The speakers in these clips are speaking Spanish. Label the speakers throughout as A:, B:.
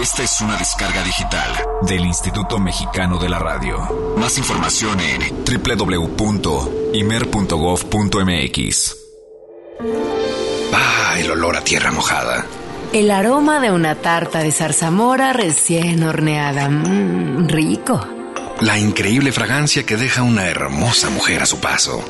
A: Esta es una descarga digital del Instituto Mexicano de la Radio. Más información en www.imer.gov.mx.
B: Ah, el olor a tierra mojada.
C: El aroma de una tarta de zarzamora recién horneada. Mmm, rico.
B: La increíble fragancia que deja una hermosa mujer a su paso.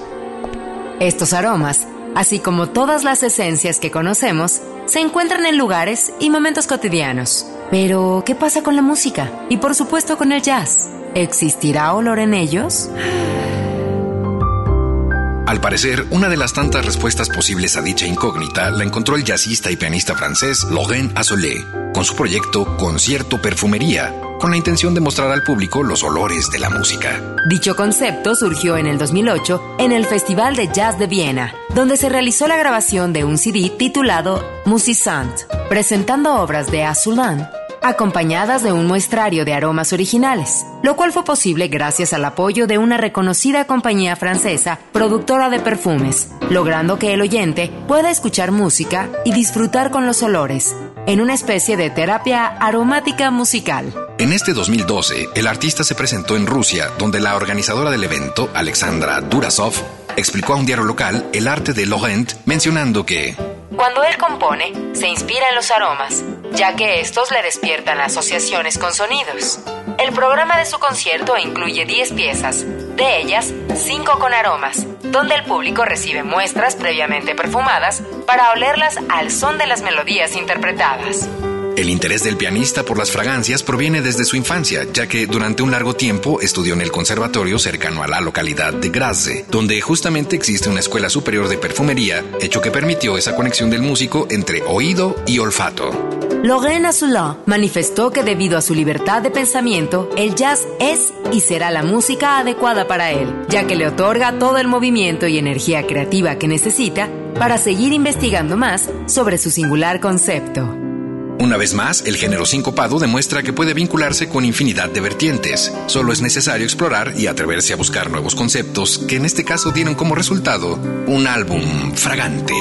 C: Estos aromas, así como todas las esencias que conocemos, se encuentran en lugares y momentos cotidianos. Pero, ¿qué pasa con la música? Y por supuesto con el jazz. ¿Existirá olor en ellos?
B: Al parecer, una de las tantas respuestas posibles a dicha incógnita la encontró el jazzista y pianista francés Laurent Azoulay con su proyecto Concierto Perfumería, con la intención de mostrar al público los olores de la música.
C: Dicho concepto surgió en el 2008 en el Festival de Jazz de Viena, donde se realizó la grabación de un CD titulado Musicant, presentando obras de Azoulay acompañadas de un muestrario de aromas originales, lo cual fue posible gracias al apoyo de una reconocida compañía francesa productora de perfumes, logrando que el oyente pueda escuchar música y disfrutar con los olores, en una especie de terapia aromática musical.
B: En este 2012, el artista se presentó en Rusia, donde la organizadora del evento, Alexandra Durasov, explicó a un diario local el arte de Laurent, mencionando que
C: cuando él compone, se inspira en los aromas, ya que estos le despiertan asociaciones con sonidos. El programa de su concierto incluye 10 piezas, de ellas 5 con aromas, donde el público recibe muestras previamente perfumadas para olerlas al son de las melodías interpretadas.
B: El interés del pianista por las fragancias proviene desde su infancia, ya que durante un largo tiempo estudió en el conservatorio cercano a la localidad de Grasse, donde justamente existe una escuela superior de perfumería, hecho que permitió esa conexión del músico entre oído y olfato.
C: Laurent Azoulay manifestó que debido a su libertad de pensamiento, el jazz es y será la música adecuada para él, ya que le otorga todo el movimiento y energía creativa que necesita para seguir investigando más sobre su singular concepto.
B: Una vez más, el género sincopado demuestra que puede vincularse con infinidad de vertientes. Solo es necesario explorar y atreverse a buscar nuevos conceptos que en este caso dieron como resultado un álbum fragante.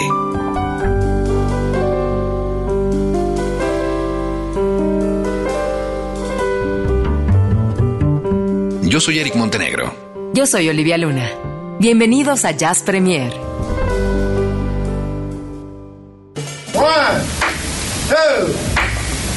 B: Yo soy Eric Montenegro.
C: Yo soy Olivia Luna. Bienvenidos a Jazz Premier.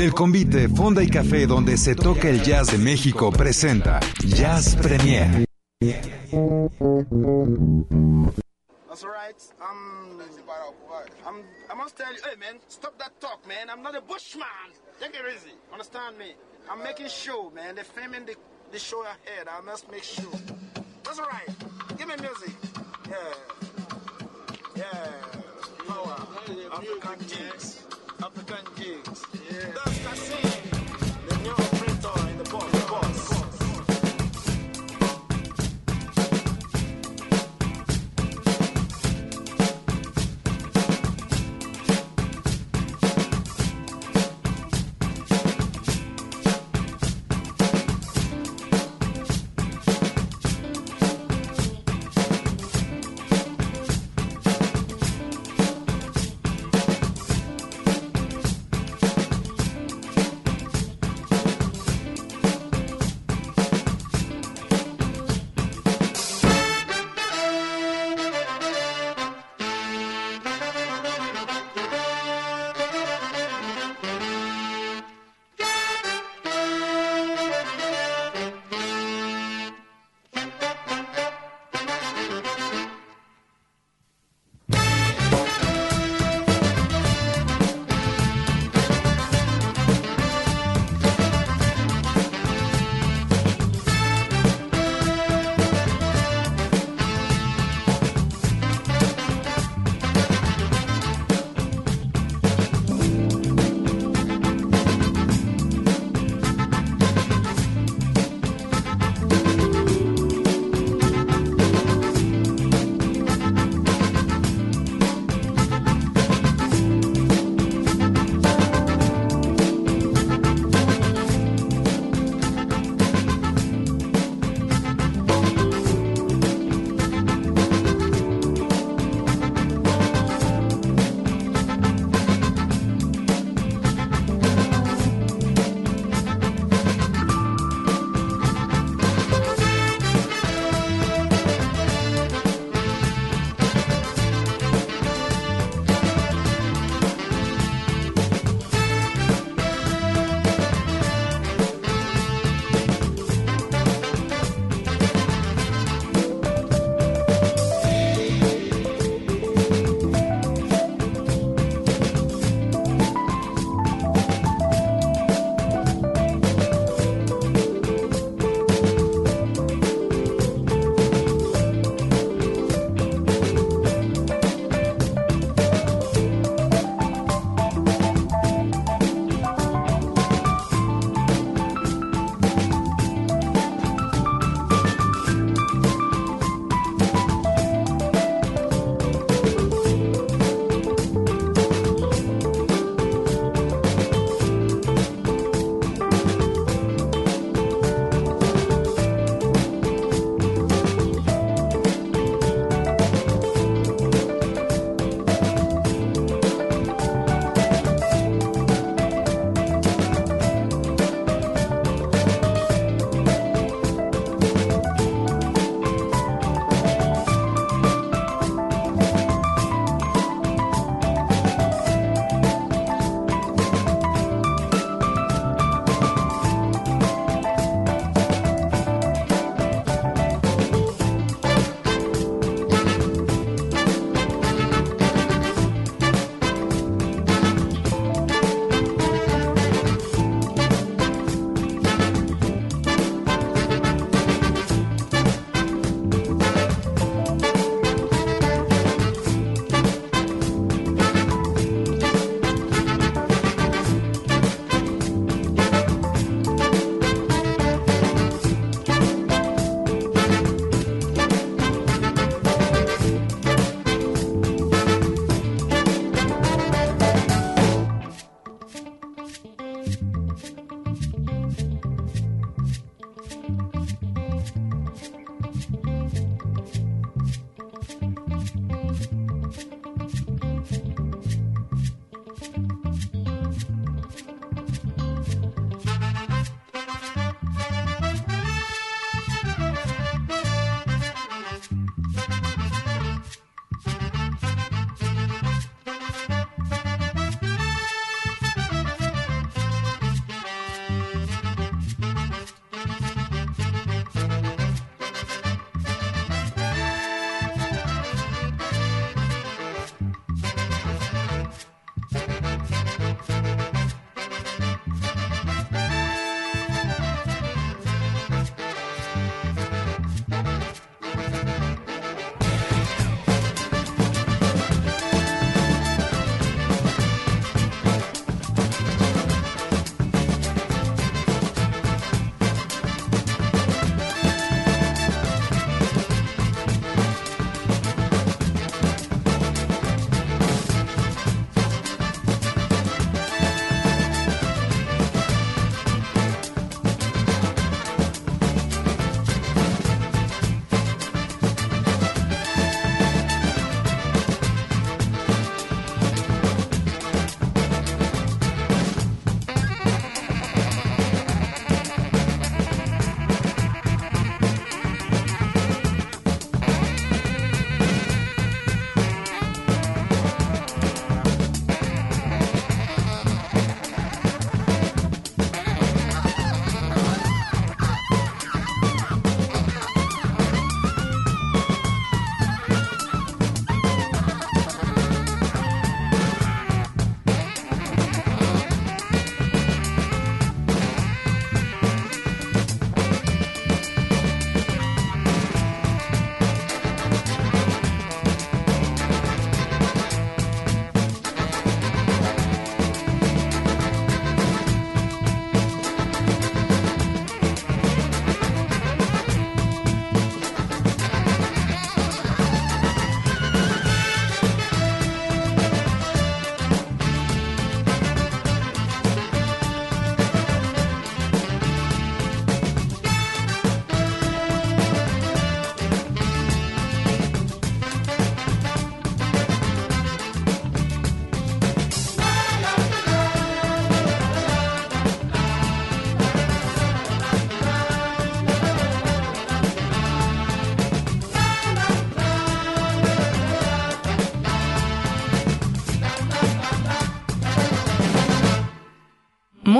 D: El convite Fonda y Café donde se toca el jazz de México presenta Jazz Premier.
E: That's. Um, I must tell you, hey man, stop that talk, man. I'm not a bushman. Take it easy. Understand me? I'm making man. The, show ahead. I must make sure. That's. Give me music. Yeah. Yeah. African jigs. Yeah. That's Cassie. The new operator in the boss. The boss.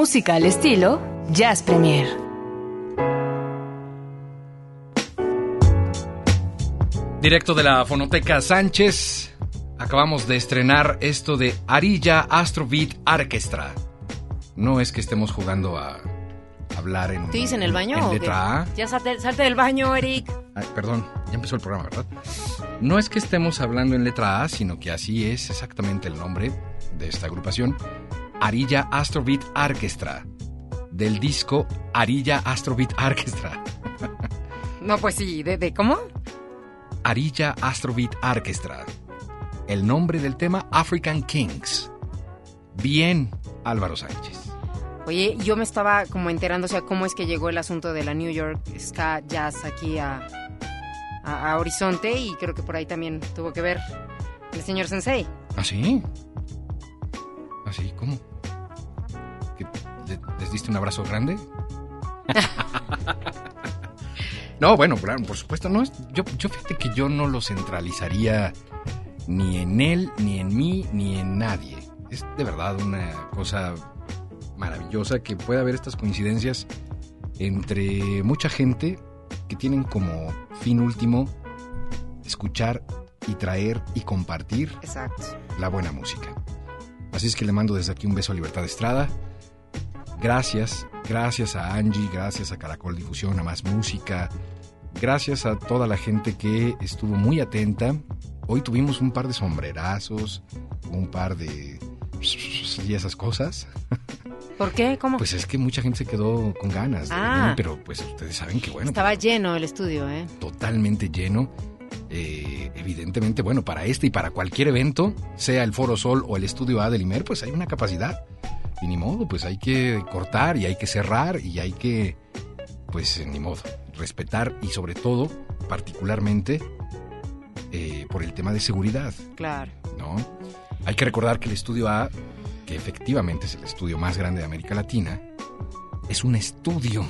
F: Música al estilo Jazz Premier.
B: Directo de la Fonoteca Sánchez, acabamos de estrenar esto de Arilla Astrobeat Orchestra. No es que estemos jugando a hablar en,
F: ¿Tú en el baño?
B: en letra? A.
F: Ya salte, salte del baño, Eric.
B: Ay, perdón, ya empezó el programa, ¿verdad? No es que estemos hablando en letra A, sino que así es exactamente el nombre de esta agrupación. Arilla Astrobeat Orchestra. Del disco Arilla Astrobeat Orchestra.
F: No, pues sí, ¿de, de cómo?
B: Arilla Astrobeat Orchestra. El nombre del tema African Kings. Bien, Álvaro Sánchez.
F: Oye, yo me estaba como enterando, o sea, cómo es que llegó el asunto de la New York Ska Jazz aquí a, a, a Horizonte y creo que por ahí también tuvo que ver el señor Sensei.
B: ¿Ah, sí? ¿Ah, sí? ¿Cómo? ¿Que le- ¿Les diste un abrazo grande? no, bueno, claro, por supuesto, no es. Yo, yo fíjate que yo no lo centralizaría ni en él, ni en mí, ni en nadie. Es de verdad una cosa maravillosa que pueda haber estas coincidencias entre mucha gente que tienen como fin último escuchar y traer y compartir
F: Exacto.
B: la buena música. Así es que le mando desde aquí un beso a Libertad Estrada. Gracias, gracias a Angie, gracias a Caracol Difusión, a Más Música, gracias a toda la gente que estuvo muy atenta. Hoy tuvimos un par de sombrerazos, un par de... y esas cosas.
F: ¿Por qué? ¿Cómo?
B: Pues es que mucha gente se quedó con ganas de
F: Ah.
B: venir, pero pues ustedes saben que bueno,
F: Estaba lleno el estudio, ¿eh?
B: totalmente lleno. Eh, evidentemente, bueno, para este y para cualquier evento, sea el Foro Sol o el Estudio A del IMER, pues hay una capacidad. Y ni modo, pues hay que cortar y hay que cerrar y hay que, pues ni modo, respetar y sobre todo, particularmente, eh, por el tema de seguridad,
F: Claro.
B: ¿no? Hay que recordar que el Estudio A, que efectivamente es el estudio más grande de América Latina, es un estudio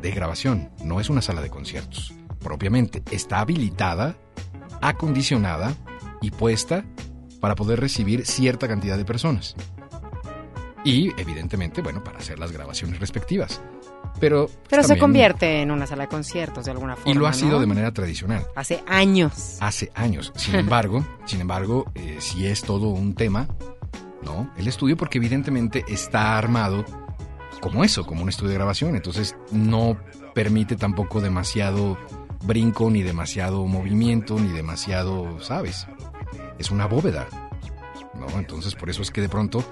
B: de grabación, no es una sala de conciertos. Propiamente está habilitada, acondicionada y puesta para poder recibir cierta cantidad de personas. Y evidentemente, bueno, para hacer las grabaciones respectivas. Pero,
F: Pero se convierte en una sala de conciertos de alguna forma.
B: Y lo ha sido
F: ¿no?
B: de manera tradicional
F: Hace años.
B: hace años. Sin embargo, sin embargo, eh, sí es todo un tema, ¿no? El estudio, porque evidentemente está armado como eso, como un estudio de grabación. Entonces no permite tampoco demasiado brinco, ni demasiado movimiento, ni demasiado, ¿sabes? Es una bóveda, ¿no? Entonces por eso es que de pronto,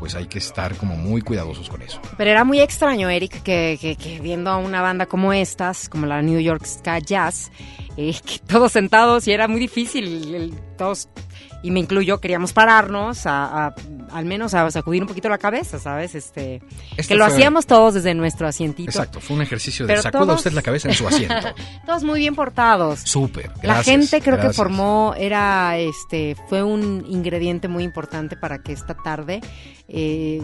B: pues hay que estar como muy cuidadosos con eso.
F: Pero era muy extraño, Eric, que, que- viendo a una banda como estas, como la New York Ska Jazz, eh, todos sentados y era muy difícil, todos, y me incluyo, queríamos pararnos, a- al menos a sacudir un poquito la cabeza, ¿sabes? Este, que lo
B: fue-
F: hacíamos todos desde nuestro asientito.
B: Exacto, fue un ejercicio de sacuda
F: todos-
B: usted la cabeza en su asiento.
F: Todos muy bien portados.
B: Súper.
F: La gente creo que formó, era, este, fue un ingrediente muy importante para que esta tarde eh,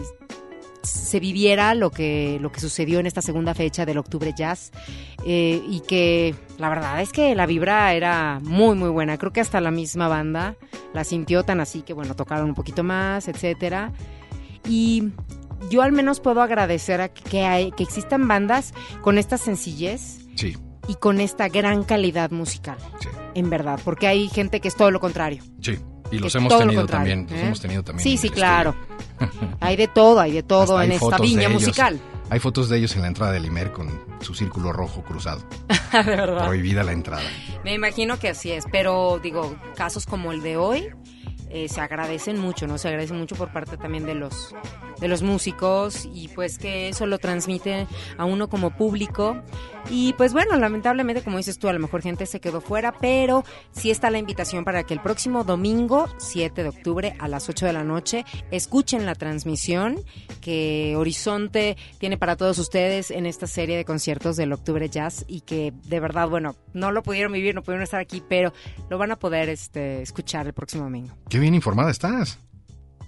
F: se viviera lo que, lo que sucedió en esta segunda fecha del Octubre Jazz eh, y que la verdad es que la vibra era muy muy buena. Creo que hasta la misma banda la sintió tan así que bueno, tocaron un poquito más, etcétera. Y yo al menos puedo agradecer a que, hay, que existan bandas con esta sencillez
B: Sí,
F: y con esta gran calidad musical,
B: sí.
F: en verdad, porque hay gente que es todo lo contrario.
B: Sí, y los hemos tenido también, los
F: ¿eh?
B: hemos tenido también.
F: Sí, sí, claro.
B: estudio.
F: Hay de todo, hay de todo
B: Hasta
F: en esta viña musical.
B: Hay fotos de ellos en la entrada del Imer con su círculo rojo cruzado.
F: de verdad.
B: Prohibida la entrada.
F: Me imagino que así es, pero digo, casos como el de hoy eh, se agradecen mucho, ¿no? Se agradecen mucho por parte también de los de los músicos y pues que eso lo transmite a uno como público y pues bueno, lamentablemente como dices tú, a lo mejor gente se quedó fuera, pero sí está la invitación para que el próximo domingo 7 de octubre a las 8 de la noche escuchen la transmisión que Horizonte tiene para todos ustedes en esta serie de conciertos del Octubre Jazz y que de verdad, bueno, no lo pudieron vivir, no pudieron estar aquí, pero lo van a poder este, escuchar el próximo domingo.
B: Qué bien informada estás.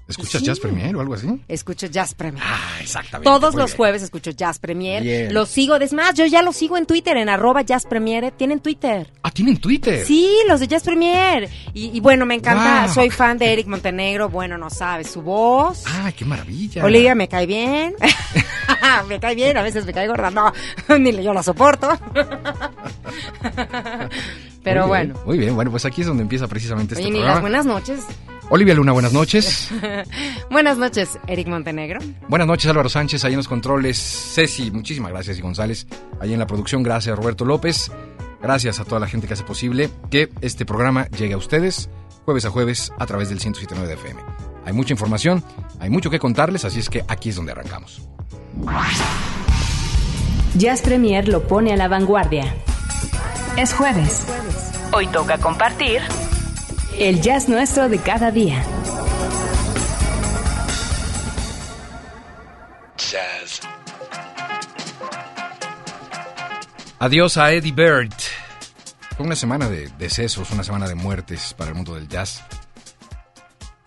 B: ¿Escuchas
F: Sí.
B: Jazz Premier o algo así?
F: Escucho Jazz Premier.
B: Ah, exactamente.
F: Todos los
B: bien.
F: jueves escucho Jazz Premier.
B: Bien.
F: Los sigo, es más, yo ya los sigo en Twitter, en arroba Jazz Premier. Tienen Twitter.
B: Ah, tienen Twitter.
F: Sí, los de Jazz Premier. Y, y bueno, me encanta,
B: Wow.
F: soy fan de Eric Montenegro. Bueno, no sabes, su voz.
B: Ay, qué maravilla.
F: Olivia me cae bien. me cae bien, a veces me cae gorda. No, ni yo la soporto. Pero
B: Muy
F: bueno.
B: Muy bien, bueno, pues aquí es donde empieza precisamente este
F: Oye,
B: programa.
F: las buenas noches.
B: Olivia Luna, buenas noches.
F: buenas noches, Eric Montenegro.
B: buenas noches, Álvaro Sánchez, ahí en los controles. Ceci, muchísimas gracias. Y González, ahí en la producción. Gracias, Roberto López. Gracias a toda la gente que hace posible que este programa llegue a ustedes jueves a jueves a través del 107.9 de FM. Hay mucha información, hay mucho que contarles, así es que aquí es donde arrancamos.
C: Jazz Premier lo pone a la vanguardia. Es jueves. Hoy toca compartir el jazz nuestro de cada día.
A: Jazz.
B: Adiós a Eddie Bird. Fue una semana de decesos, una semana de muertes para el mundo del jazz.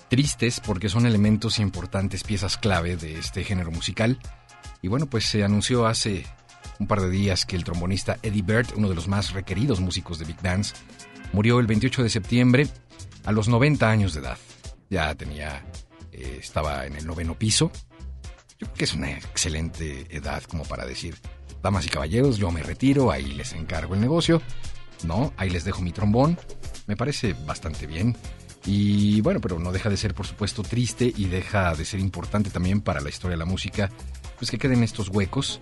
B: Tristes porque son elementos importantes, piezas clave de este género musical. Y bueno, pues se anunció hace un par de días que el trombonista Eddie Bird, uno de los más requeridos músicos de Big Bands, murió el 28 de septiembre a los 90 años de edad. Ya tenía, eh, estaba en el noveno piso. Yo creo que es una excelente edad como para decir, damas y caballeros, yo me retiro, ahí les encargo el negocio, ¿no? Ahí les dejo mi trombón. Me parece bastante bien. Y bueno, pero no deja de ser, por supuesto, triste y deja de ser importante también para la historia de la música, pues que queden estos huecos.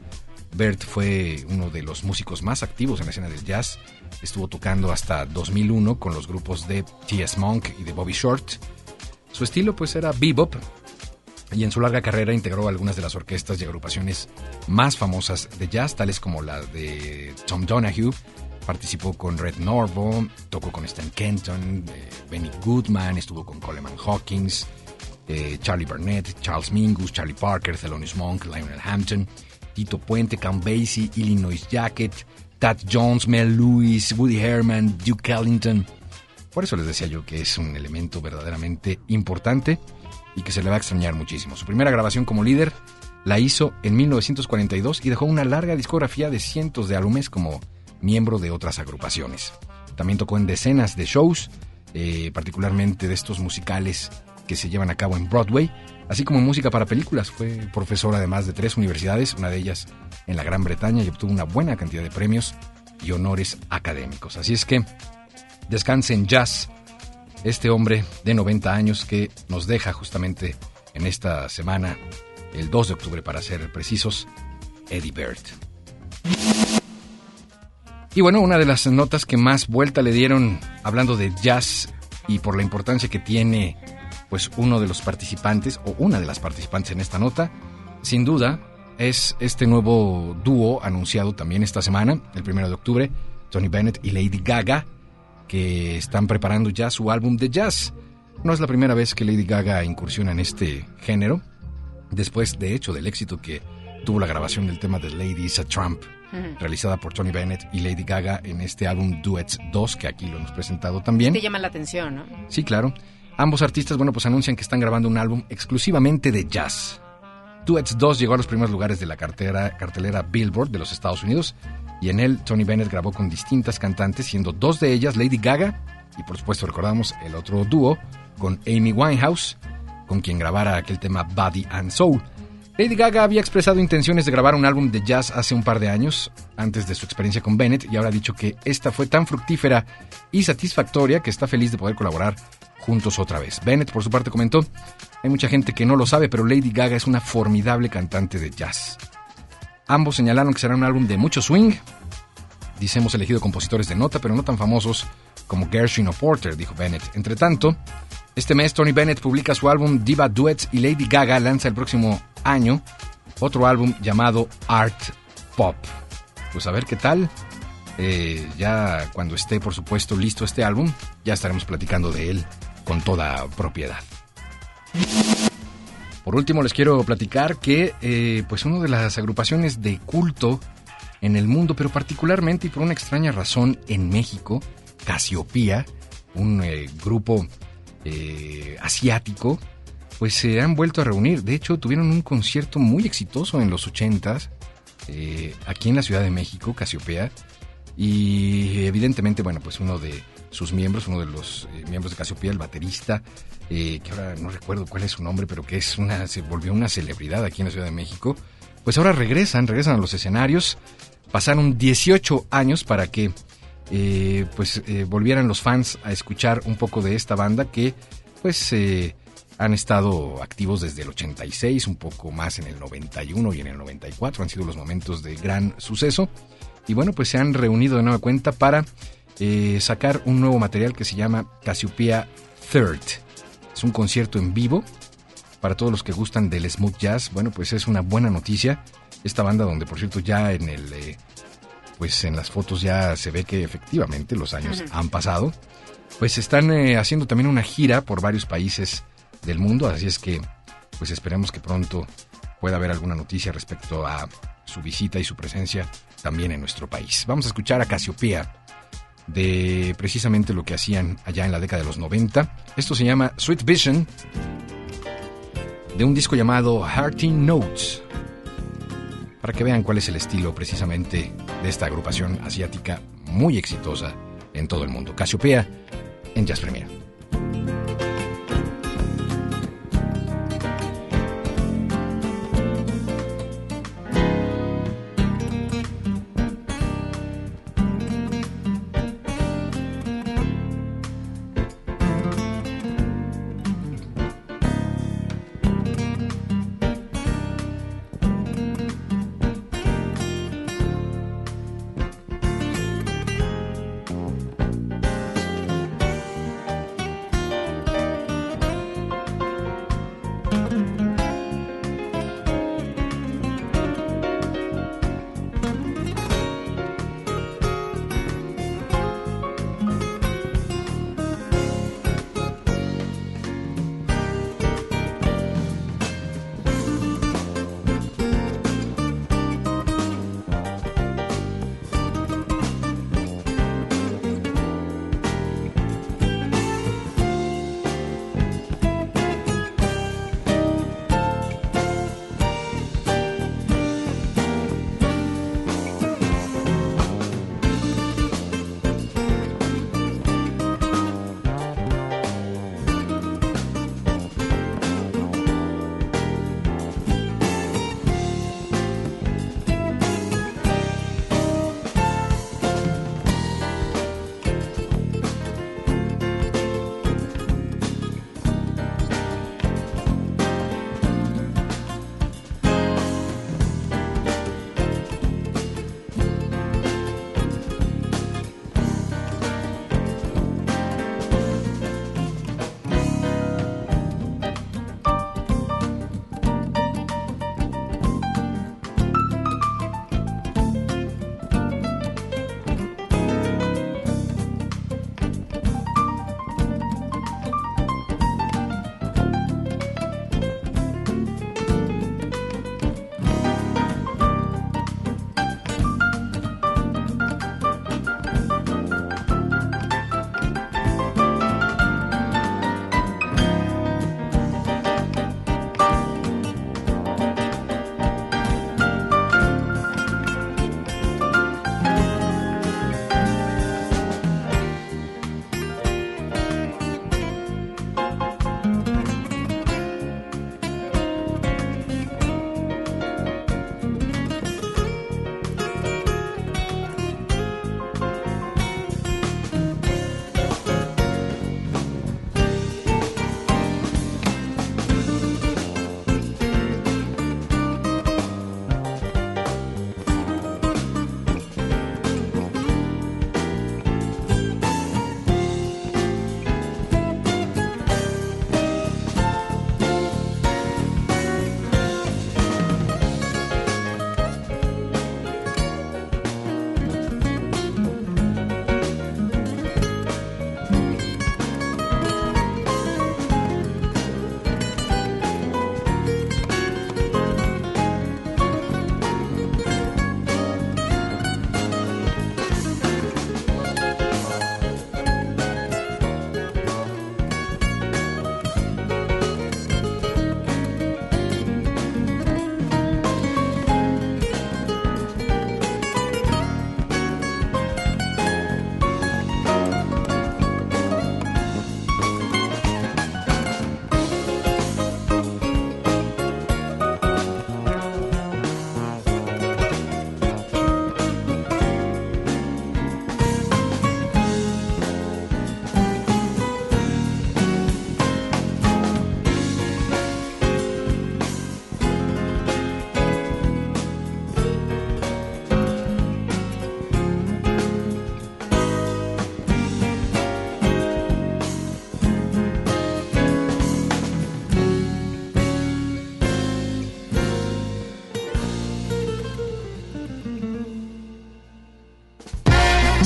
B: Bert fue uno de los músicos más activos en la escena del jazz. Estuvo tocando hasta 2001 con los grupos de T.S. Monk y de Bobby Short. Su estilo pues era bebop y en su larga carrera integró algunas de las orquestas y agrupaciones más famosas de jazz, tales como la de Tom Donahue. Participó con Red Norvo, tocó con Stan Kenton, eh, Benny Goodman, estuvo con Coleman Hawkins, eh, Charlie Burnett, Charles Mingus, Charlie Parker, Thelonious Monk, Lionel Hampton, Tito Puente, Count Basie, Illinois Jacket, Tad Jones, Mel Lewis, Woody Herman, Duke Ellington. Por eso les decía yo que es un elemento verdaderamente importante y que se le va a extrañar muchísimo. Su primera grabación como líder la hizo en 1942 y dejó una larga discografía de cientos de álbumes como miembro de otras agrupaciones. También tocó en decenas de shows, eh, particularmente de estos musicales que se llevan a cabo en Broadway, así como música para películas. Fue profesor además de tres universidades, una de ellas en la Gran Bretaña, y obtuvo una buena cantidad de premios y honores académicos. Así es que descanse en jazz este hombre de 90 años que nos deja justamente en esta semana, el 2 de octubre para ser precisos, Eddie Bird. Y bueno, una de las notas que más vuelta le dieron hablando de jazz y por la importancia que tiene pues uno de los participantes o una de las participantes en esta nota, sin duda es este nuevo dúo anunciado también esta semana, el primero de octubre, Tony Bennett y Lady Gaga, que están preparando ya su álbum de jazz. No es la primera vez que Lady Gaga incursiona en este género, después de hecho del éxito que tuvo la grabación del tema de Lady is a Trump, realizada por Tony Bennett y Lady Gaga en este álbum Duets 2, que aquí lo hemos presentado también.
F: Te llama la atención, ¿no?
B: Sí, claro. Ambos artistas, bueno, pues anuncian que están grabando un álbum exclusivamente de jazz. Duets 2 llegó a los primeros lugares de la cartera, cartelera Billboard de los Estados Unidos y en él Tony Bennett grabó con distintas cantantes, siendo dos de ellas Lady Gaga y por supuesto recordamos el otro dúo con Amy Winehouse, con quien grabara aquel tema Body and Soul. Lady Gaga había expresado intenciones de grabar un álbum de jazz hace un par de años, antes de su experiencia con Bennett, y ahora ha dicho que esta fue tan fructífera y satisfactoria que está feliz de poder colaborar juntos otra vez. Bennett, por su parte, comentó, hay mucha gente que no lo sabe, pero Lady Gaga es una formidable cantante de jazz. Ambos señalaron que será un álbum de mucho swing. Dice, hemos elegido compositores de nota, pero no tan famosos como Gershwin o Porter, dijo Bennett. Entre tanto, este mes Tony Bennett publica su álbum Diva Duets y Lady Gaga lanza el próximo año otro álbum llamado Art Pop. Pues a ver qué tal. Eh, ya cuando esté, por supuesto, listo este álbum, ya estaremos platicando de él con toda propiedad. Por último, les quiero platicar que, eh, pues, una de las agrupaciones de culto en el mundo, pero particularmente y por una extraña razón en México, Casiopía, un eh, grupo eh, asiático, pues se han vuelto a reunir. De hecho, tuvieron un concierto muy exitoso en los 80s, eh, aquí en la Ciudad de México, Casiopea. Y evidentemente, bueno, pues uno de sus miembros, uno de los eh, miembros de Casiopea, el baterista, eh, que ahora no recuerdo cuál es su nombre, pero que es una, se volvió una celebridad aquí en la Ciudad de México, pues ahora regresan, regresan a los escenarios. Pasaron 18 años para que eh, pues eh, volvieran los fans a escuchar un poco de esta banda que pues han estado activos desde el 86, un poco más en el 91 y en el 94, han sido los momentos de gran suceso. Y bueno, pues se han reunido de nueva cuenta para sacar un nuevo material que se llama Cassiopeia Third. Es un concierto en vivo para todos los que gustan del smooth jazz. Bueno, pues es una buena noticia. Esta banda donde por cierto ya en el eh, pues en las fotos ya se ve que efectivamente los años han pasado. Pues están eh, haciendo también una gira por varios países del mundo, así es que pues esperemos que pronto pueda haber alguna noticia respecto a su visita y su presencia también en nuestro país. Vamos a escuchar a Casiopea de precisamente lo que hacían allá en la década de los 90. Esto se llama Sweet Vision de un disco llamado Hearting Notes para que vean cuál es el estilo precisamente de esta agrupación asiática muy exitosa en todo el mundo. Casiopea en Jazz Premier.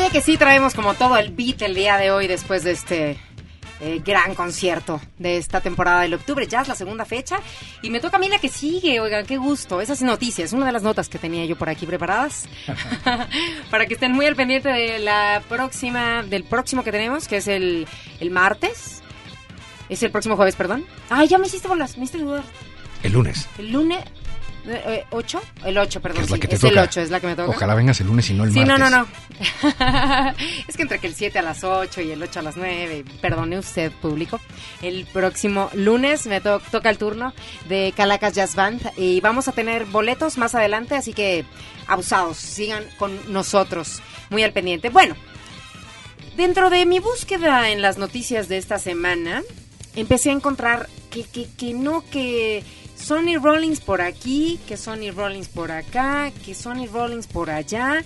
F: Vaya que sí traemos como todo el beat el día de hoy después de este eh, gran concierto de esta temporada del octubre. Ya es la segunda fecha. Y me toca a mí la que sigue. Oigan, qué gusto. Esas noticias, una de las notas que tenía yo por aquí preparadas. Para que estén muy al pendiente de la próxima, del próximo que tenemos, que es el, el martes. Es el próximo jueves, perdón. Ay, ya me hiciste bolas, me hiciste dudar.
B: El lunes.
F: El lunes. Eh, ¿Ocho? El 8, perdón.
B: Es la
F: sí,
B: que te
F: es
B: toca.
F: el 8, es la que me toca.
B: Ojalá vengas el lunes y no el
F: Sí,
B: martes.
F: no, no, no. es que entre que el 7 a las 8 y el 8 a las 9, perdone usted, público, el próximo lunes me to- toca el turno de Calacas Jazz Band y vamos a tener boletos más adelante, así que abusados, sigan con nosotros, muy al pendiente. Bueno, dentro de mi búsqueda en las noticias de esta semana, empecé a encontrar que, que, que no, que Sonny Rollins por aquí, que Sonny Rollins por acá, que Sonny Rollins por allá.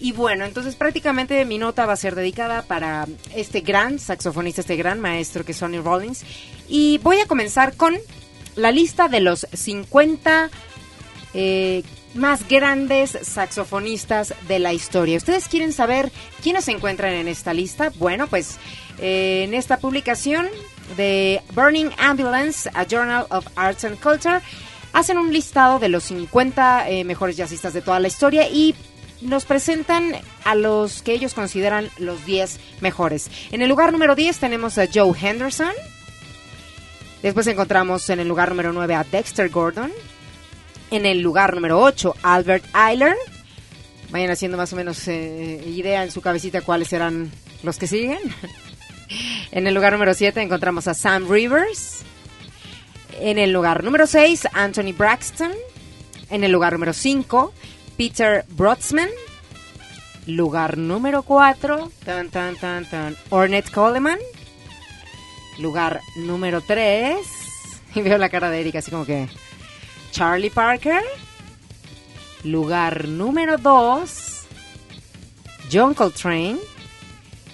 F: Y bueno, entonces prácticamente mi nota va a ser dedicada para este gran saxofonista, este gran maestro que es Sonny Rollins. Y voy a comenzar con la lista de los 50 eh, más grandes saxofonistas de la historia. ¿Ustedes quieren saber quiénes se encuentran en esta lista? Bueno, pues eh, en esta publicación de Burning Ambulance, a Journal of Arts and Culture, hacen un listado de los 50 eh, mejores jazzistas de toda la historia y nos presentan a los que ellos consideran los 10 mejores. En el lugar número 10 tenemos a Joe Henderson. Después encontramos en el lugar número 9 a Dexter Gordon. En el lugar número 8, Albert Eiler. Vayan haciendo más o menos eh, idea en su cabecita cuáles serán los que siguen. en el lugar número 7 encontramos a Sam Rivers. En el lugar número 6, Anthony Braxton. En el lugar número 5, Peter Brotzman. Lugar número 4, tan, tan, tan, tan, Ornette Coleman. Lugar número 3, y veo la cara de Erika así como que... Charlie Parker. Lugar número 2, John Coltrane.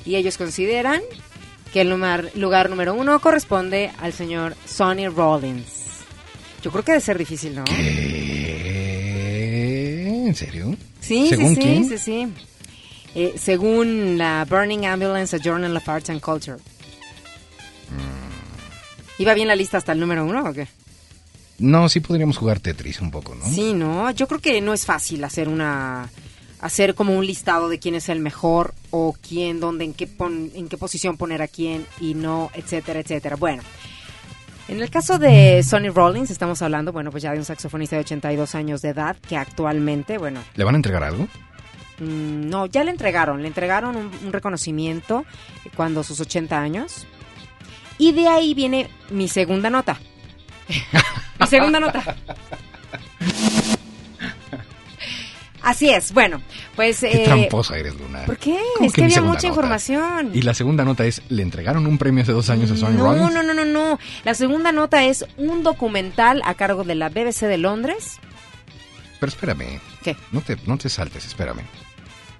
F: Y ellos consideran que el lugar, lugar número 1 corresponde al señor Sonny Rollins. Yo creo que debe ser difícil, ¿no?
B: ¿Qué? ¿En serio?
F: Sí,
B: ¿Según
F: sí,
B: quién?
F: sí, sí, sí. Eh, según la Burning Ambulance, a Journal of Arts and Culture.
B: Mm.
F: ¿Iba bien la lista hasta el número uno o qué?
B: No, sí podríamos jugar Tetris un poco, ¿no?
F: Sí, ¿no? Yo creo que no es fácil hacer una hacer como un listado de quién es el mejor o quién, dónde, en qué pon- en qué posición poner a quién y no, etcétera, etcétera. Bueno, en el caso de Sonny Rollins estamos hablando, bueno, pues ya de un saxofonista de 82 años de edad que actualmente, bueno,
B: ¿Le van a entregar algo?
F: Mm, No, ya le entregaron, le entregaron un, un reconocimiento cuando sus 80 años. Y de ahí viene mi segunda nota. mi segunda nota. Así es, bueno, pues...
B: Qué
F: eh,
B: tramposa eres, Luna.
F: ¿Por qué?
B: ¿Cómo
F: Es que, había mucha
B: nota?
F: información.
B: Y la segunda nota es, ¿le entregaron un premio hace dos años a Sonny
F: no,
B: Rollins?
F: no, no, no, no. La segunda nota es un documental a cargo de la BBC de Londres.
B: Pero espérame,
F: ¿Qué?
B: no te, no te saltes, espérame.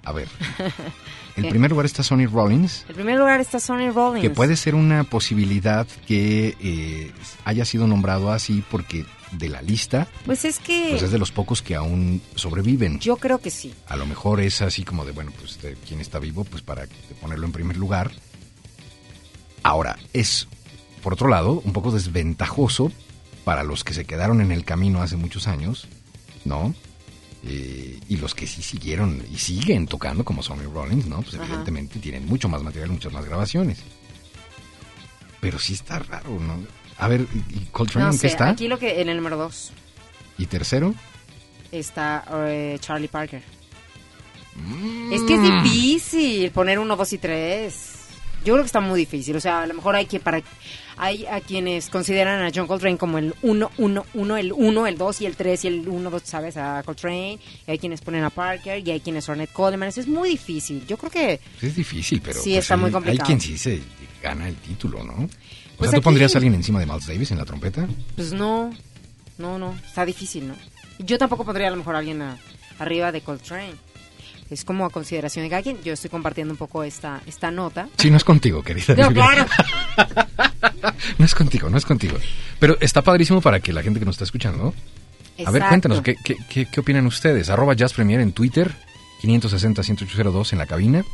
B: A ver, en
F: ¿Qué?
B: primer lugar está Sonny Rollins,
F: En primer lugar está Sonny Rollins.
B: que puede ser una posibilidad que eh, haya sido nombrado así porque de la lista,
F: Pues es que
B: pues es de los pocos que aún sobreviven.
F: yo creo que sí.
B: A lo mejor es así como de, bueno, pues de quién está vivo, pues para ponerlo en primer lugar. Ahora, es, por otro lado, un poco desventajoso para los que se quedaron en el camino hace muchos años, ¿no? Eh, y los que sí siguieron y siguen tocando, como Sonny Rollins, ¿no? Pues
F: Ajá.
B: evidentemente tienen mucho más material, muchas más grabaciones. Pero sí está raro, ¿no? A ver, ¿y Coltrane
F: No
B: en qué está?
F: aquí lo que en el número 2
B: ¿Y tercero?
F: está eh, Charlie Parker.
B: Mm.
F: Es que es difícil poner uno, dos y tres. Yo creo que está muy difícil. O sea, a lo mejor hay que para hay a quienes consideran a John Coltrane como el 1, 1, 1, el 1, el 2 y el 3 y el 1, 2, ¿sabes? A Coltrane. Y hay quienes ponen a Parker y hay quienes son Ornette Coleman. Eso es muy difícil. Yo creo que
B: Es difícil, pero
F: Sí,
B: pues,
F: está muy complicado.
B: Hay quien sí se gana el título, ¿no?
F: Pues
B: ¿tú
F: aquí-
B: pondrías a alguien encima de Miles Davis en la trompeta?
F: Pues no, no, no, está difícil, ¿no? Yo tampoco pondría a lo mejor a alguien a- arriba de Coltrane. Es como a consideración de cada quien. Yo estoy compartiendo un poco esta, esta nota.
B: Sí, no es contigo, querida.
F: No, claro.
B: No es contigo, no es contigo. Pero está padrísimo para que la gente que nos está escuchando. A ver,
F: Exacto.
B: cuéntanos, ¿qué, qué, qué, qué opinan ustedes? Arroba Jazz Premier en Twitter, 560-1802 en la cabina,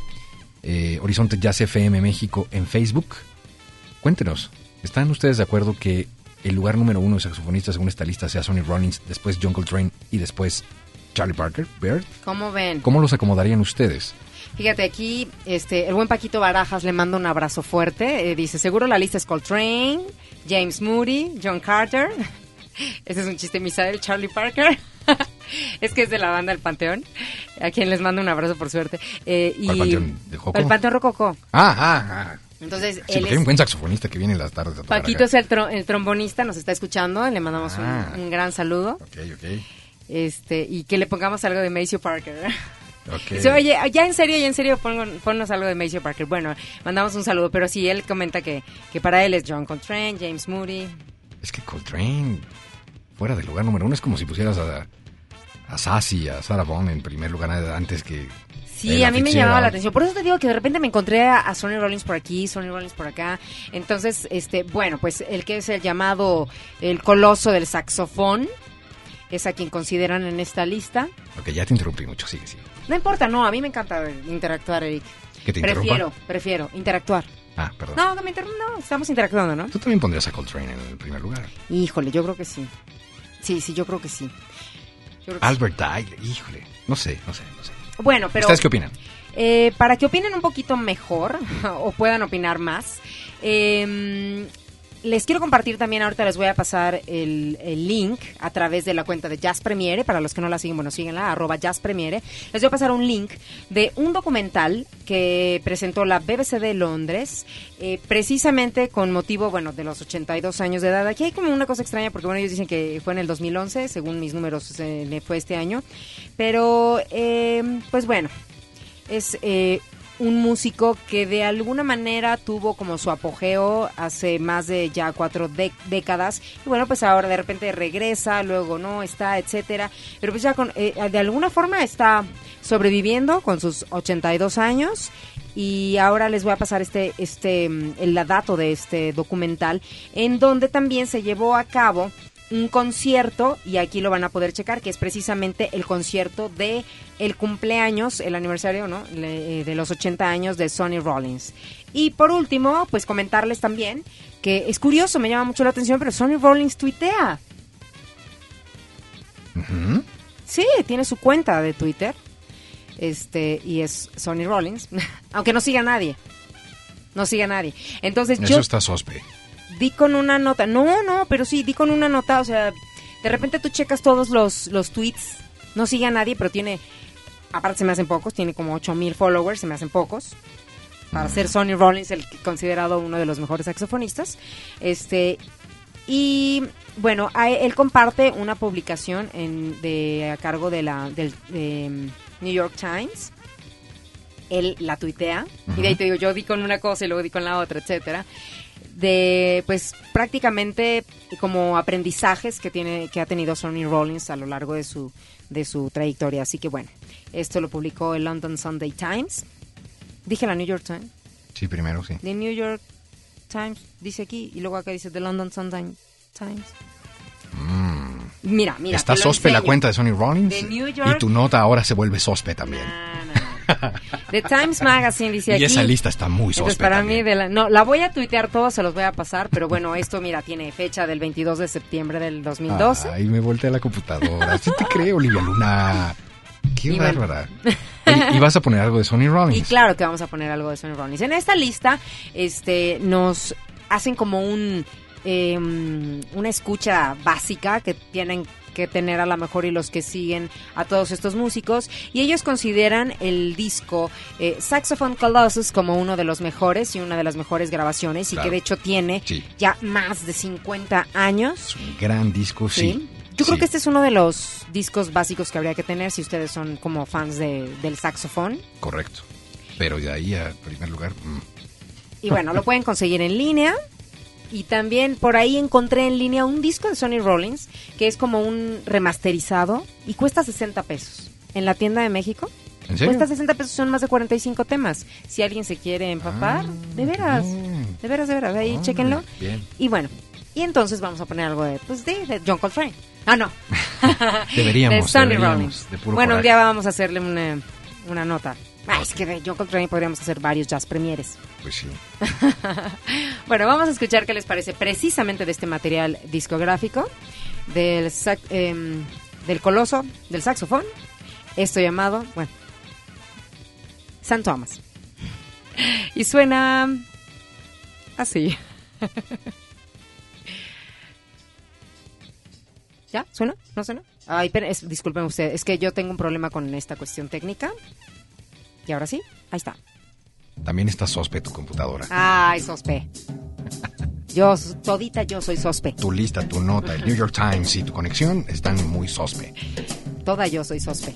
B: eh, Horizonte Jazz FM México en Facebook. Cuéntenos, ¿están ustedes de acuerdo que el lugar número uno de saxofonista según esta lista sea Sonny Rollins, después John Coltrane y después Charlie Parker, Bird?
F: ¿Cómo ven?
B: ¿Cómo los acomodarían ustedes?
F: Fíjate, aquí este, el buen Paquito Barajas le manda un abrazo fuerte. Eh, dice, seguro la lista es Coltrane, James Moody, John Carter. Ese es un chiste Misael, Charlie Parker. es que es de la banda El Panteón, a quien les mando un abrazo por suerte. Eh, y
B: ¿Cuál Panteón? ¿De Joco?
F: El Panteón Rococó.
B: Ah, ah, ah.
F: Entonces,
B: Sí,
F: él
B: porque hay un
F: es...
B: buen saxofonista que viene en las tardes a tocar
F: Paquito
B: acá.
F: es el, tro- el trombonista, nos está escuchando, le mandamos un-
B: Ah.
F: un, gran saludo.
B: Ok, ok.
F: Este, y que le pongamos algo de Maceo Parker.
B: ok.
F: Dice, oye, ya en serio, ya en serio, pon- ponnos algo de Maceo Parker. Bueno, mandamos un saludo, pero sí, él comenta que, que para él es John Coltrane, James Moody.
B: Es que Coltrane, fuera del lugar número uno, es como si pusieras a, a Sassy, a Sarah Vaughan en primer lugar antes que...
F: Sí, a mí me llamaba la atención. Por eso te digo que de repente me encontré a, a Sonny Rollins por aquí, Sonny Rollins por acá. Entonces, este, bueno, pues el que es el llamado el coloso del saxofón es a quien consideran en esta lista.
B: Ok, ya te interrumpí mucho, sigue, sigue.
F: No importa, no, a mí me encanta interactuar, Eric.
B: ¿Que te
F: prefiero,
B: interrumpa?
F: prefiero interactuar.
B: Ah, perdón.
F: No, que me no, estamos interactuando, ¿no?
B: Tú también pondrías a Coltrane en el primer lugar.
F: Híjole, yo creo que sí. Sí, sí, yo creo que sí.
B: Albert Dyle, híjole. No sé, no sé, no sé.
F: Bueno, pero
B: ¿Ustedes qué opinan?
F: eh, para que opinen un poquito mejor o puedan opinar más, eh, les quiero compartir también, ahorita les voy a pasar el, link a través de la cuenta de Jazz Premiere, para los que no la siguen, bueno, síguenla, arroba Jazz Premiere. Les voy a pasar un link de un documental que presentó la BBC de Londres, eh, precisamente con motivo, bueno, de los 82 años de edad. Aquí hay como una cosa extraña, porque bueno, ellos dicen que fue en el 2011, según mis números eh, fue este año, pero eh, pues bueno, es eh, un músico que de alguna manera tuvo como su apogeo hace más de ya cuatro dé- décadas. Y bueno pues ahora de repente regresa luego no está etcétera. Pero pues ya con, eh, de alguna forma está sobreviviendo con sus 82 años. Y ahora les voy a pasar este este el dato de este documental en donde también se llevó a cabo un concierto y aquí lo van a poder checar que es precisamente el concierto de el cumpleaños, el aniversario, ¿no? Le- eh, de los 80 años de Sonny Rollins. Y por último, pues comentarles también que es curioso, me llama mucho la atención, pero Sonny Rollins tuitea. Sí, tiene su cuenta de Twitter. Este, y es Sonny Rollins, aunque no siga a nadie. No siga a nadie. Entonces
B: Eso
F: yo
B: está sospe.
F: Di con una nota. No, no, pero sí, di con una nota. O sea, de repente tú checas todos los, los tweets. No sigue a nadie, pero tiene. Aparte, se me hacen pocos. Tiene como 8000 followers, se me hacen pocos. Para ser Sonny Rollins, el considerado uno de los mejores saxofonistas. Este. Y bueno, a- él comparte una publicación en, de, a cargo de la, del de, New York Times. Él la tuitea. Y de ahí te digo, yo di con una cosa y luego di con la otra, etcétera de pues prácticamente como aprendizajes que tiene que ha tenido Sonny Rollins a lo largo de su de su trayectoria así que bueno esto lo publicó el London Sunday Times dije la New York Times
B: Sí, primero sí.
F: The New York Times dice aquí y luego acá dice The London Sunday Times mira mira
B: está sospe la cuenta de Sonny Rollins. Y tu nota ahora se vuelve sospe también.
F: No, no. The Times Magazine dice
B: Y
F: aquí
B: esa lista está muy
F: Entonces,
B: sospe
F: para mí, de la, no, la voy a tuitear todo, se los voy a pasar, pero bueno, esto, mira, tiene fecha del 22 de septiembre del 2012.
B: Ay, me volteé a la computadora. Sí te creo, Olivia Luna. Qué
F: Y
B: bárbara. Y vas a poner algo de Sonny
F: Y
B: Rollins.
F: claro que vamos a poner algo de Sonny Rollins. En esta lista, este, nos hacen como un, eh, una escucha básica que tienen que tener a lo mejor y los que siguen a todos estos músicos. Y ellos consideran el disco eh, Saxophone Colossus como uno de los mejores y una de las mejores grabaciones y que de hecho tiene
G: Sí.
F: ya más de 50 años.
G: Es un gran disco, sí.
F: Yo creo
G: Sí.
F: que este es uno de los discos básicos que habría que tener si ustedes son como fans de- del saxofón.
G: Correcto. Pero de ahí a primer lugar, mm,
F: Y bueno, lo pueden conseguir en línea. Y también por ahí encontré en línea un disco de Sonny Rollins que es como un remasterizado y cuesta 60 pesos. En la tienda de México.
G: ¿en serio?
F: Cuesta 60 pesos, son más de 45 temas. Si alguien se quiere empapar,
G: Ah,
F: de veras.
G: bien.
F: De veras, de veras. Ahí,
G: Hombre,
F: chéquenlo.
G: Bien.
F: Y bueno, y entonces vamos a poner algo de, pues, de, de John Coltrane. Ah, no.
G: Deberíamos,
F: de Sonny Rollins.
G: de
F: bueno, un
G: coraje.
F: día vamos a hacerle una, una nota. Ah, es que de John Coltrane podríamos hacer varios jazz premieres.
G: Pues sí.
F: Bueno, vamos a escuchar qué les parece precisamente de este material discográfico del, sac- em, del coloso del saxofón. Esto llamado, bueno, San Thomas. Y suena así. ¿Ya? ¿Suena? ¿No suena? Ay, pero es, disculpen ustedes, es que yo tengo un problema con esta cuestión técnica. Y ahora sí, ahí está.
G: También está sospe tu computadora.
F: Ay, sospe. Yo, todita yo soy sospe.
G: Tu lista, tu nota, el New York Times y tu conexión están muy sospe.
F: Toda yo soy sospe.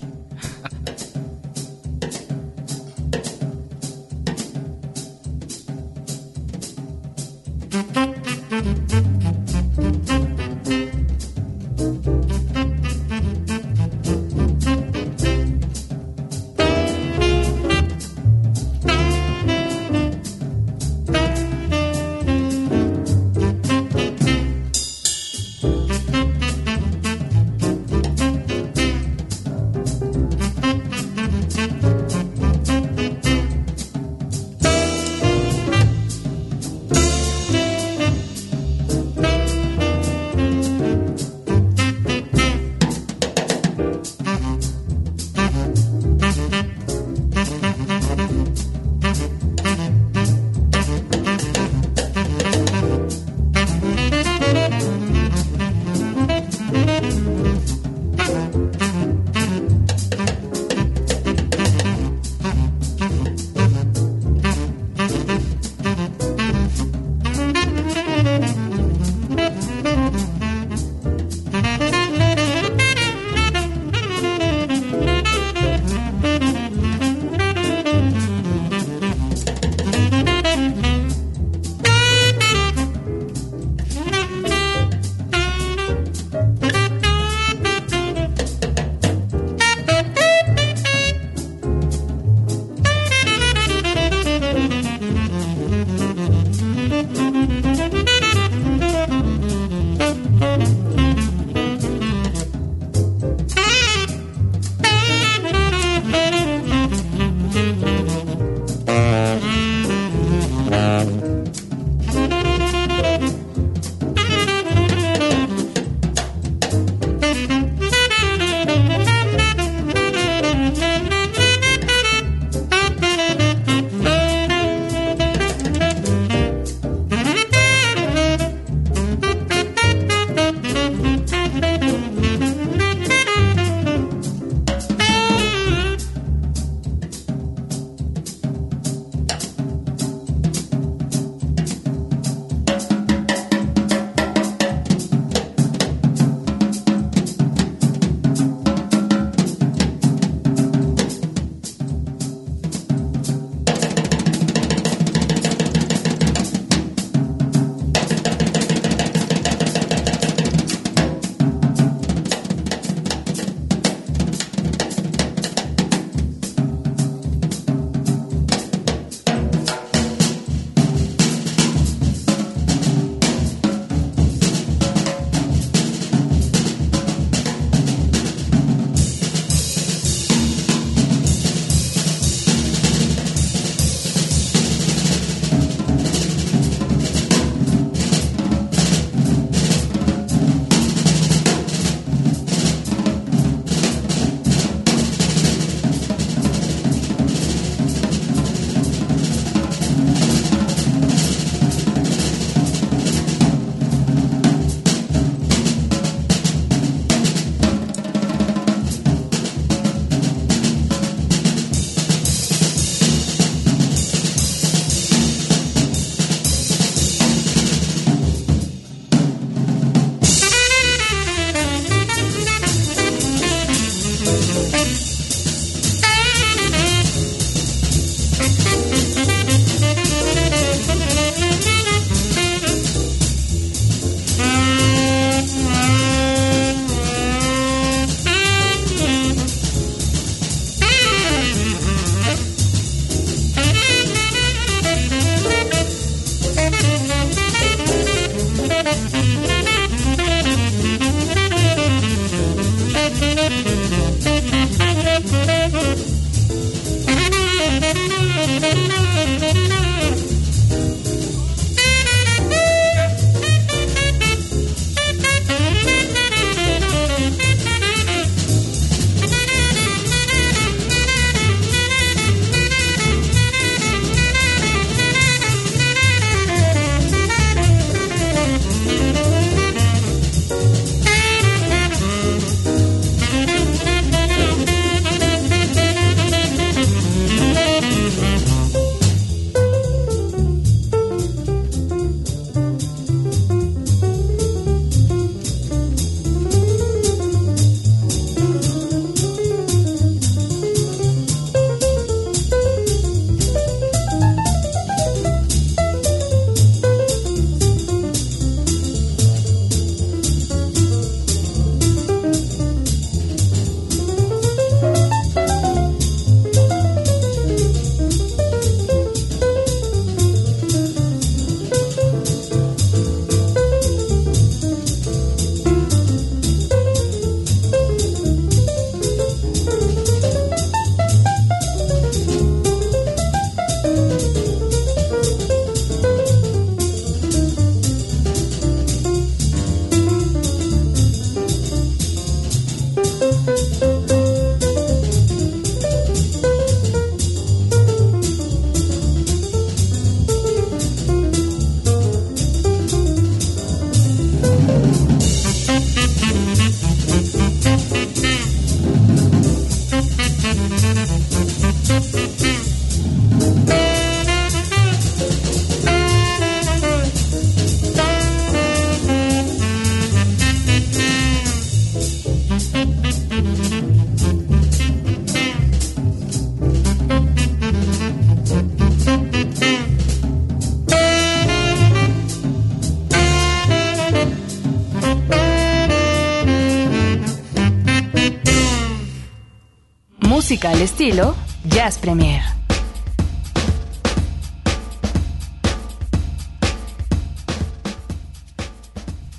H: Al estilo Jazz Premier.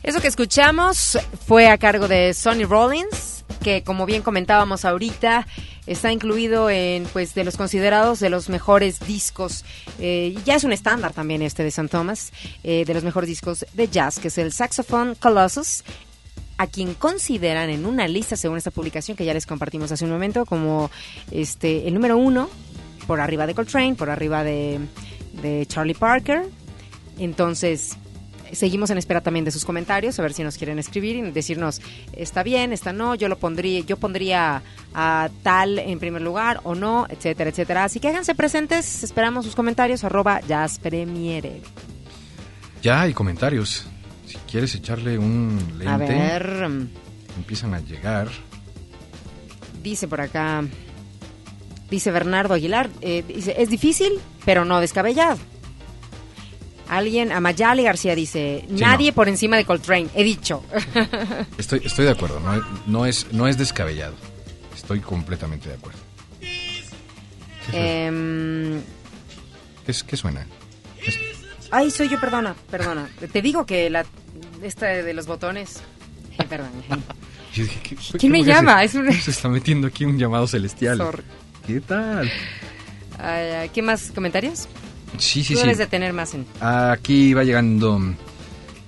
F: Eso que escuchamos fue a cargo de Sonny Rollins, que como bien comentábamos ahorita, está incluido en pues de los considerados de los mejores discos eh, ya es un estándar también este de St. Thomas eh, de los mejores discos de jazz que es el Saxophone Colossus a quien consideran en una lista según esta publicación que ya les compartimos hace un momento como este el número uno por arriba de Coltrane por arriba de, de Charlie Parker entonces seguimos en espera también de sus comentarios, a ver si nos quieren escribir y decirnos, está bien, está no, yo lo pondría, yo pondría a tal en primer lugar o no, etcétera, etcétera. Así que háganse presentes, esperamos sus comentarios, arroba jazzpremiere.
B: Ya hay comentarios. Si quieres echarle un lente.
F: A ver.
B: Empiezan a llegar.
F: Dice por acá, dice Bernardo Aguilar, eh, dice, es difícil, pero no descabellado. Alguien, Amayali García dice, nadie
B: no.
F: por encima de Coltrane, he dicho.
B: Estoy, estoy de acuerdo, no, no, es, no es descabellado. Estoy completamente de acuerdo.
F: Em,
B: ¿Qué, qué suena?
F: Ay, soy yo, perdona, perdona. Te digo que la esta de los botones. eh, perdón.
B: yo dije, ¿qué-
F: ¿Quién me llama?
B: Se,
F: Es un-
B: se está metiendo aquí un llamado celestial.
F: Sorry.
B: ¿Qué tal?
F: Ay, ¿Qué más comentarios?
B: Sí, sí,
F: Tú
B: sí.
F: debes de tener más en...
B: Aquí va llegando.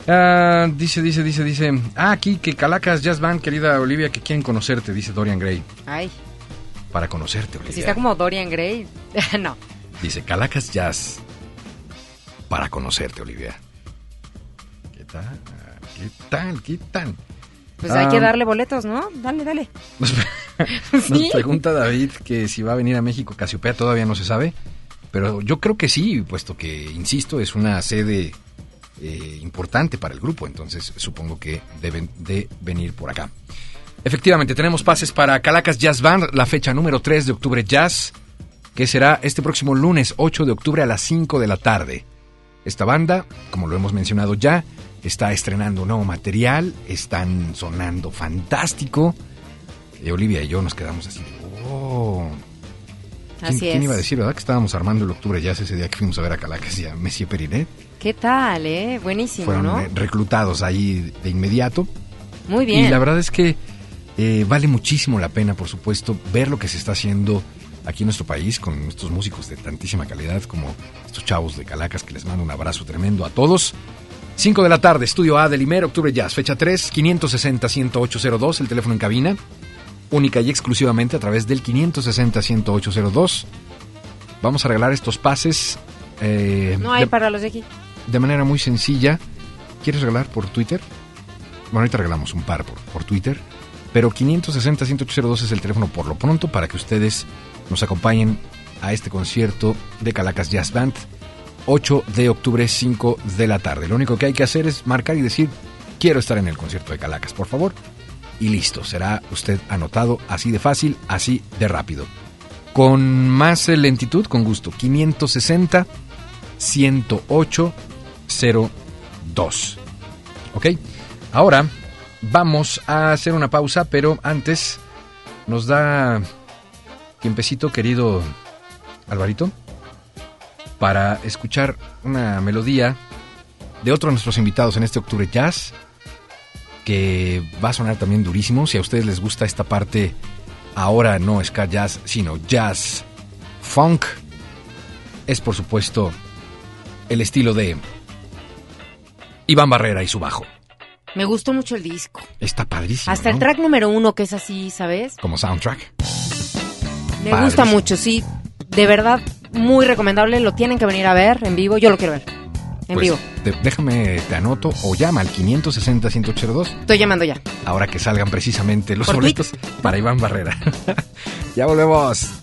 B: Ah, dice, dice, dice, dice. Ah, aquí que Calacas Jazz Band, querida Olivia, que quieren conocerte, dice Dorian Gray.
F: Ay,
B: Para conocerte,
F: que
B: Olivia.
F: si está como Dorian Gray. no.
B: Dice Calacas Jazz. Para conocerte, Olivia. ¿Qué tal? ¿Qué tal? ¿Qué tal?
F: Pues hay que darle boletos, ¿no? Dale, dale.
B: Nos, nos pregunta David que si va a venir a México Casiopea, todavía no se sabe. Pero yo creo que sí, puesto que, insisto, es una sede eh, importante para el grupo. Entonces supongo que deben de venir por acá. Efectivamente, tenemos pases para Calacas Jazz Band, la fecha número 3 de octubre Jazz, que será este próximo lunes 8 de octubre a las 5 de la tarde. Esta banda, como lo hemos mencionado ya, está estrenando nuevo material, están sonando fantástico. Y Olivia y yo nos quedamos así. Oh. ¿Quién,
F: Así
B: quién
F: es.
B: iba a decir, verdad? Que estábamos armando el octubre Jazz ese día que fuimos a ver a Calacas y a Messi Perinet.
F: ¿Qué tal, eh? Buenísimo,
B: Fueron
F: ¿no?
B: eh, reclutados ahí de inmediato.
F: Muy bien.
B: Y la verdad es que eh, vale muchísimo la pena, por supuesto, ver lo que se está haciendo aquí en nuestro país con estos músicos de tantísima calidad como estos chavos de Calacas que les mando un abrazo tremendo a todos. 5 de la tarde, Estudio A del Imer, Octubre Jazz, fecha 3, 560-10802, el teléfono en cabina, única y exclusivamente a través del 560-10802. Vamos a regalar estos pases eh,
F: No hay
B: de,
F: para los de aquí.
B: de manera muy sencilla. ¿Quieres regalar por Twitter? Bueno, ahorita regalamos un par por, por Twitter. Pero 560-10802 es el teléfono por lo pronto para que ustedes nos acompañen a este concierto de Calacas Jazz Band. 8 de octubre, 5 de la tarde. Lo único que hay que hacer es marcar y decir, quiero estar en el concierto de Calacas, por favor. Y listo, será usted anotado así de fácil, así de rápido. Con más lentitud, con gusto. 560 108 02. ¿Ok? Ahora vamos a hacer una pausa, pero antes nos da tiempecito, querido Alvarito, para escuchar una melodía de otro de nuestros invitados en este Octubre Jazz, que va a sonar también durísimo. Si a ustedes les gusta esta parte, ahora no ska jazz, sino jazz funk, es por supuesto el estilo de Iván Barrera y su bajo.
F: Me gustó mucho el disco.
B: Está padrísimo.
F: Hasta el track número uno, que es así, ¿sabes?
B: Como soundtrack.
F: Me gusta mucho, sí. De verdad, muy recomendable. Lo tienen que venir a ver en vivo. Yo lo quiero ver. En
B: Pues,
F: vivo.
B: te- déjame, te anoto o llama al 560-10802
F: Estoy llamando ya.
B: ahora que salgan precisamente los boletos para Iván Barrera. ya volvemos.